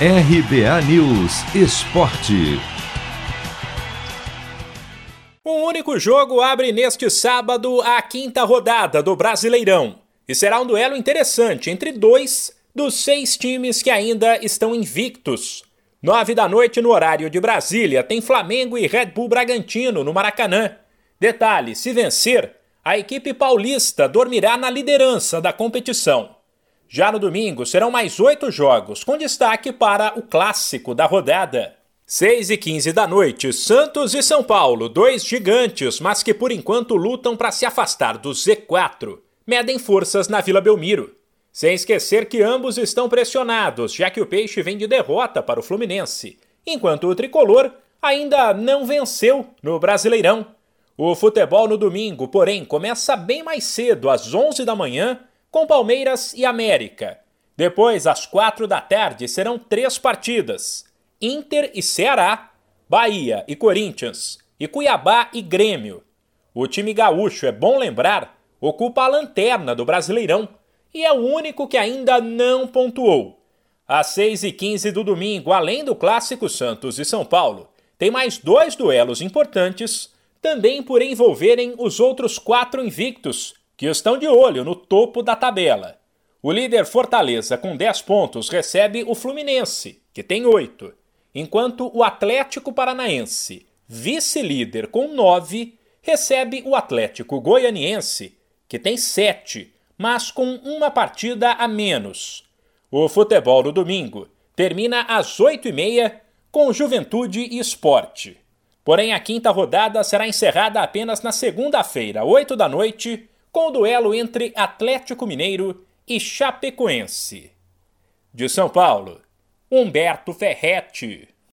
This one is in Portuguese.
RBA News Esporte. Um único jogo abre neste sábado a quinta rodada do Brasileirão. E será um duelo interessante entre dois dos seis times que ainda estão invictos. Nove da noite no horário de Brasília tem Flamengo e Red Bull Bragantino no Maracanã. Detalhe: se vencer, a equipe paulista dormirá na liderança da competição. Já no domingo serão mais oito jogos, com destaque para o clássico da rodada. 6 e 15 da noite, Santos e São Paulo, dois gigantes, mas que por enquanto lutam para se afastar do Z4, medem forças na Vila Belmiro. Sem esquecer que ambos estão pressionados, já que o Peixe vem de derrota para o Fluminense, enquanto o tricolor ainda não venceu no Brasileirão. O futebol no domingo, porém, começa bem mais cedo, às 11 da manhã, com Palmeiras e América. Depois, às 4 da tarde, serão três partidas: Inter e Ceará, Bahia e Corinthians, e Cuiabá e Grêmio. O time gaúcho, é bom lembrar, ocupa a lanterna do Brasileirão e é o único que ainda não pontuou. Às 6 e 15 do domingo, além do clássico Santos e São Paulo, tem mais dois duelos importantes também por envolverem os outros quatro invictos, que estão de olho no topo da tabela. O líder Fortaleza, com 10 pontos, recebe o Fluminense, que tem 8, enquanto o Atlético Paranaense, vice-líder com 9, recebe o Atlético Goianiense, que tem 7, mas com uma partida a menos. O futebol no domingo termina às 8h30 com Juventude e Esporte. Porém, a quinta rodada será encerrada apenas na segunda-feira, 8 da noite, com o duelo entre Atlético Mineiro e Chapecoense. De São Paulo, Humberto Ferretti.